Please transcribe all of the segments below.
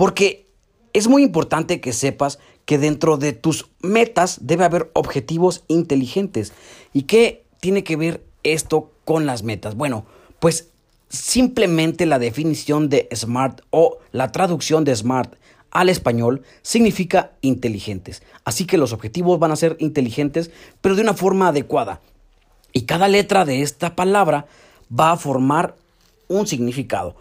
Porque es muy importante que sepas que dentro de tus metas debe haber objetivos inteligentes. ¿Y qué tiene que ver esto con las metas? Bueno, pues simplemente la definición de SMART o la traducción de SMART al español significa inteligentes. Así que los objetivos van a ser inteligentes, pero de una forma adecuada. Y cada letra de esta palabra va a formar un significado.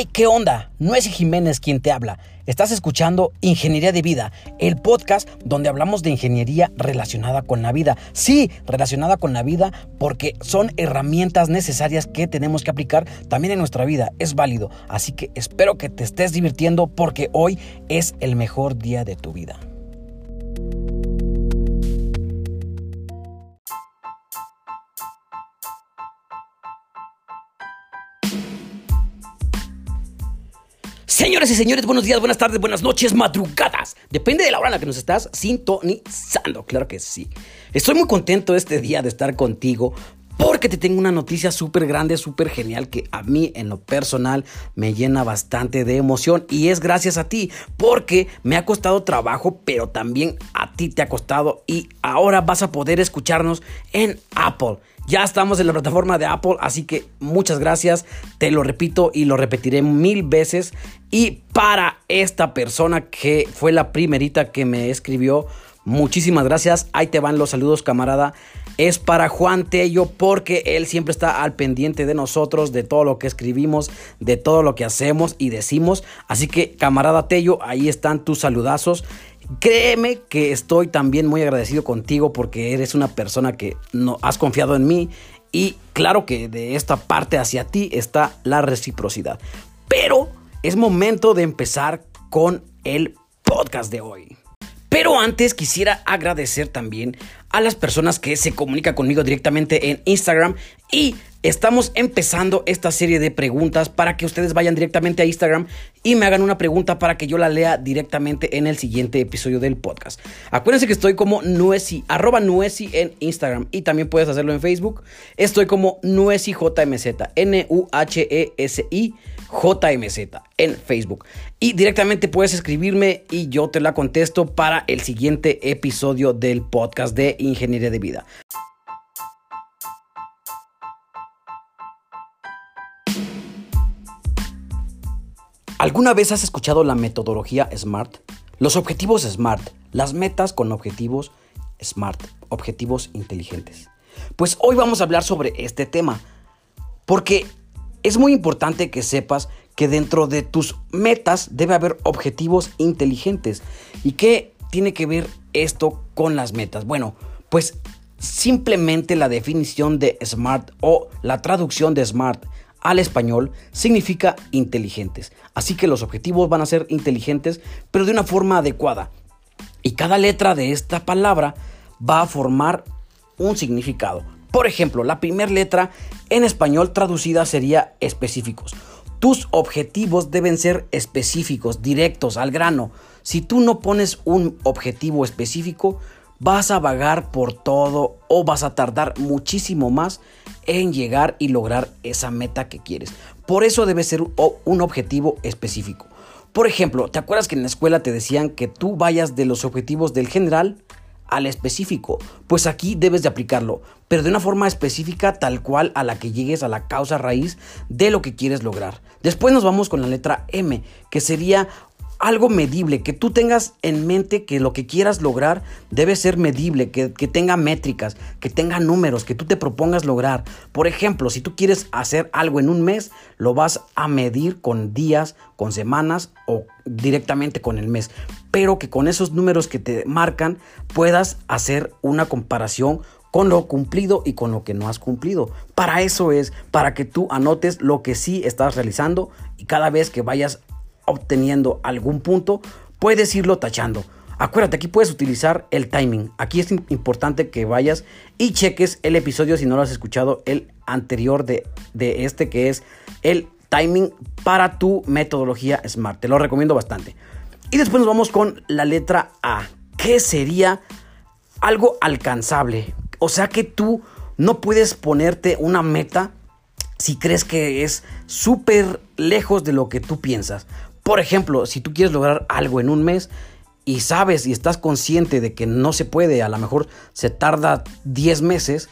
Hey, ¿qué onda? No es Jiménez quien te habla. Estás escuchando Ingeniería de Vida, el podcast donde hablamos de ingeniería relacionada con la vida. Sí, relacionada con la vida porque son herramientas necesarias que tenemos que aplicar también en nuestra vida. Es válido. Así que espero que te estés divirtiendo porque hoy es el mejor día de tu vida. Señoras y señores, buenos días, buenas tardes, buenas noches, madrugadas. Depende de la hora en la que nos estás sintonizando, claro que sí. Estoy muy contento este día de estar contigo porque te tengo una noticia súper grande, súper genial que a mí en lo personal me llena bastante de emoción y es gracias a ti porque me ha costado trabajo, pero también a ti te ha costado y ahora vas a poder escucharnos en Apple. Ya estamos en la plataforma de Apple, así que muchas gracias. Te lo repito y lo repetiré mil veces. Y para esta persona que fue la primerita que me escribió, muchísimas gracias. Ahí te van los saludos, camarada. Es para Juan Tello porque él siempre está al pendiente de nosotros, de todo lo que escribimos, de todo lo que hacemos y decimos. Así que, camarada Tello, ahí están tus saludazos. Créeme que estoy también muy agradecido contigo porque eres una persona que no has confiado en mí y claro que de esta parte hacia ti está la reciprocidad. Pero es momento de empezar con el podcast de hoy. Pero antes quisiera agradecer también a las personas que se comunican conmigo directamente en Instagram y estamos empezando esta serie de preguntas para que ustedes vayan directamente a Instagram y me hagan una pregunta para que yo la lea directamente en el siguiente episodio del podcast. Acuérdense que estoy como Nuesi, arroba Nuesi en Instagram y también puedes hacerlo en Facebook. Estoy como Nuesi JMZ, N-U-H-E-S-I. JMZ en Facebook. Y directamente puedes escribirme y yo te la contesto para el siguiente episodio del podcast de Ingeniería de Vida. ¿Alguna vez has escuchado la metodología SMART? Los objetivos SMART, las metas con objetivos SMART, objetivos inteligentes. Pues hoy vamos a hablar sobre este tema, porque es muy importante que sepas que dentro de tus metas debe haber objetivos inteligentes. ¿Y qué tiene que ver esto con las metas? Bueno, pues simplemente la definición de SMART o la traducción de SMART al español significa inteligentes. Así que los objetivos van a ser inteligentes, pero de una forma adecuada. Y cada letra de esta palabra va a formar un significado. Por ejemplo, la primera letra en español traducida sería específicos. Tus objetivos deben ser específicos, directos, al grano. Si tú no pones un objetivo específico, vas a vagar por todo o vas a tardar muchísimo más en llegar y lograr esa meta que quieres. Por eso debe ser un objetivo específico. Por ejemplo, ¿te acuerdas que en la escuela te decían que tú vayas de los objetivos del general al específico. Pues aquí debes de aplicarlo, pero de una forma específica tal cual a la que llegues a la causa raíz de lo que quieres lograr. Después nos vamos con la letra M, que sería algo medible, que tú tengas en mente que lo que quieras lograr debe ser medible, que, tenga métricas, que tenga números, que tú te propongas lograr. Por ejemplo, si tú quieres hacer algo en un mes, lo vas a medir con días, con semanas o directamente con el mes. Pero que con esos números que te marcan puedas hacer una comparación con lo cumplido y con lo que no has cumplido. Para eso es, para que tú anotes lo que sí estás realizando y cada vez que vayas obteniendo algún punto, puedes irlo tachando. Acuérdate, aquí puedes utilizar el timing. Aquí es importante que vayas y cheques el episodio si no lo has escuchado, el anterior de, de este que es el timing para tu metodología SMART. Te lo recomiendo bastante. Y después nos vamos con la letra A. ¿Qué sería algo alcanzable. O sea que tú no puedes ponerte una meta si crees que es súper lejos de lo que tú piensas. Por ejemplo, si tú quieres lograr algo en un mes y sabes y estás consciente de que no se puede, a lo mejor se tarda 10 meses,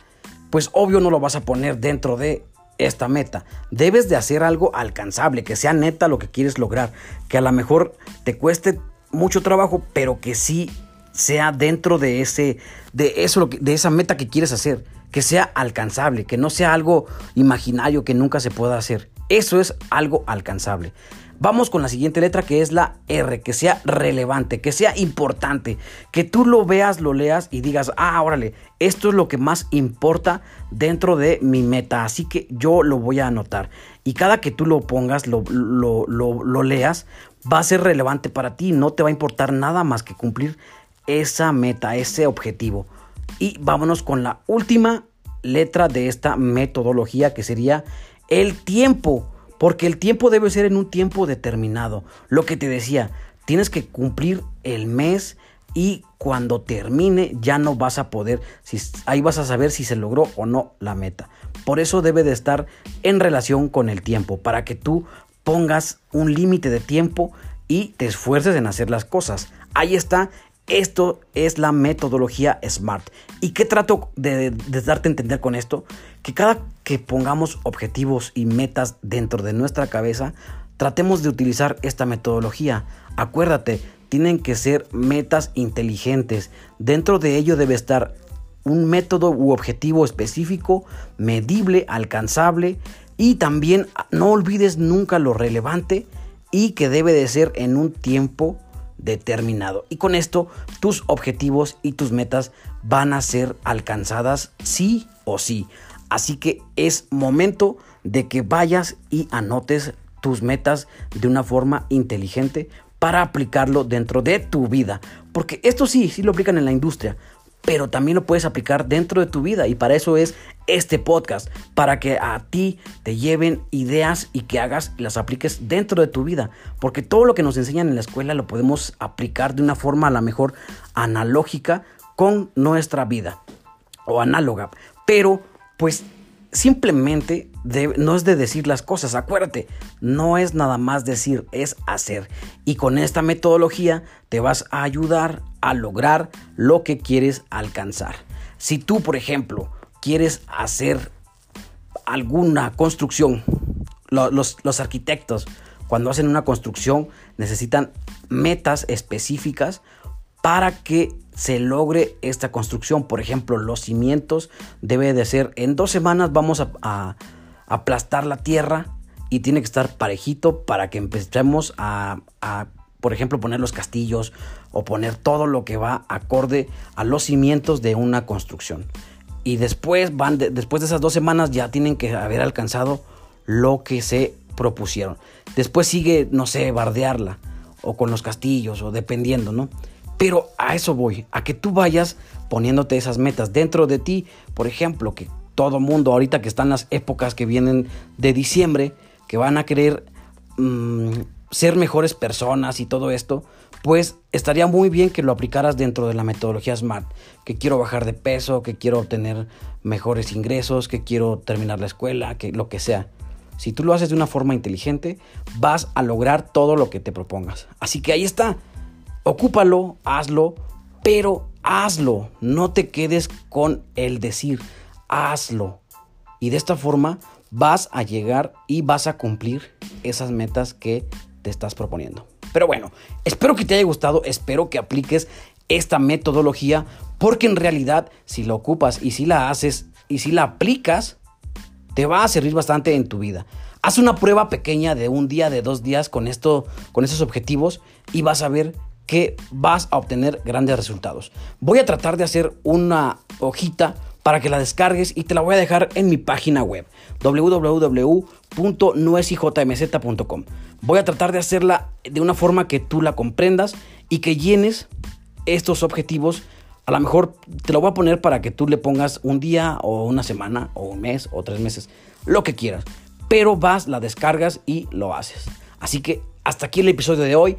pues obvio no lo vas a poner dentro de esta meta. Debes de hacer algo alcanzable, que sea neta lo que quieres lograr, que a lo mejor te cueste mucho trabajo, pero que sí sea dentro de ese de eso de esa meta que quieres hacer, que sea alcanzable, que no sea algo imaginario que nunca se pueda hacer. Eso es algo alcanzable. Vamos con la siguiente letra que es la R, que sea relevante, que sea importante, que tú lo veas, lo leas y digas, ah, órale, esto es lo que más importa dentro de mi meta, así que yo lo voy a anotar. Y cada que tú lo pongas, lo, lo, lo leas, va a ser relevante para ti, no te va a importar nada más que cumplir esa meta, ese objetivo. Y vámonos con la última letra de esta metodología que sería el tiempo. Porque el tiempo debe ser en un tiempo determinado. Lo que te decía, tienes que cumplir el mes y cuando termine ya no vas a poder, si, ahí vas a saber si se logró o no la meta. Por eso debe de estar en relación con el tiempo, para que tú pongas un límite de tiempo y te esfuerces en hacer las cosas. Ahí está esto es la metodología SMART. ¿Y qué trato de, darte a entender con esto? Que cada que pongamos objetivos y metas dentro de nuestra cabeza, tratemos de utilizar esta metodología. Acuérdate, tienen que ser metas inteligentes. Dentro de ello debe estar un método u objetivo específico, medible, alcanzable y también no olvides nunca lo relevante y que debe de ser en un tiempo determinado. Y con esto tus objetivos y tus metas van a ser alcanzadas sí o sí. Así que es momento de que vayas y anotes tus metas de una forma inteligente para aplicarlo dentro de tu vida. Porque esto sí, sí lo aplican en la industria pero también lo puedes aplicar dentro de tu vida. Y para eso es este podcast, para que a ti te lleven ideas y que hagas y las apliques dentro de tu vida, porque todo lo que nos enseñan en la escuela lo podemos aplicar de una forma a la mejor analógica con nuestra vida o análoga, pero pues simplemente no es de decir las cosas, acuérdate, no es nada más decir, es hacer. Y con esta metodología te vas a ayudar a lograr lo que quieres alcanzar. Si tú, por ejemplo, quieres hacer alguna construcción, los, arquitectos cuando hacen una construcción necesitan metas específicas para que se logre esta construcción. Por ejemplo, los cimientos debe de ser en dos semanas vamos a, aplastar la tierra y tiene que estar parejito para que empecemos a, por ejemplo, poner los castillos o poner todo lo que va acorde a los cimientos de una construcción. Y después van después de esas dos semanas ya tienen que haber alcanzado lo que se propusieron. Después sigue, no sé, bardearla o con los castillos o dependiendo, ¿no? Pero a eso voy, a que tú vayas poniéndote esas metas dentro de ti. Por ejemplo, que todo mundo ahorita que están las épocas que vienen de diciembre, que van a querer mm, ser mejores personas y todo esto, pues estaría muy bien que lo aplicaras dentro de la metodología SMART. Que quiero bajar de peso, que quiero obtener mejores ingresos, que quiero terminar la escuela, que lo que sea. Si tú lo haces de una forma inteligente, vas a lograr todo lo que te propongas. Así que ahí está. Ocúpalo, hazlo, pero hazlo. No te quedes con el decir, hazlo. Y de esta forma vas a llegar y vas a cumplir esas metas que te estás proponiendo. Pero bueno, espero que te haya gustado, espero que apliques esta metodología, porque en realidad si la ocupas y si la haces y si la aplicas, te va a servir bastante en tu vida. Haz una prueba pequeña de un día, de dos días con esto, con esos objetivos y vas a ver que vas a obtener grandes resultados. Voy a tratar de hacer una hojita para que la descargues y te la voy a dejar en mi página web www.nuesijmz.com. Voy a tratar de hacerla de una forma que tú la comprendas y que llenes estos objetivos. A lo mejor te lo voy a poner para que tú le pongas un día o una semana o un mes o tres meses, lo que quieras. Pero vas, la descargas y lo haces. Así que hasta aquí el episodio de hoy.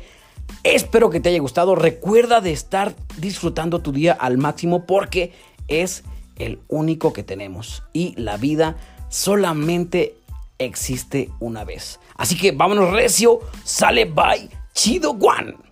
Espero que te haya gustado. Recuerda de estar disfrutando tu día al máximo porque es el único que tenemos. Y la vida solamente existe una vez. Así que vámonos recio. Sale bye. Chido One.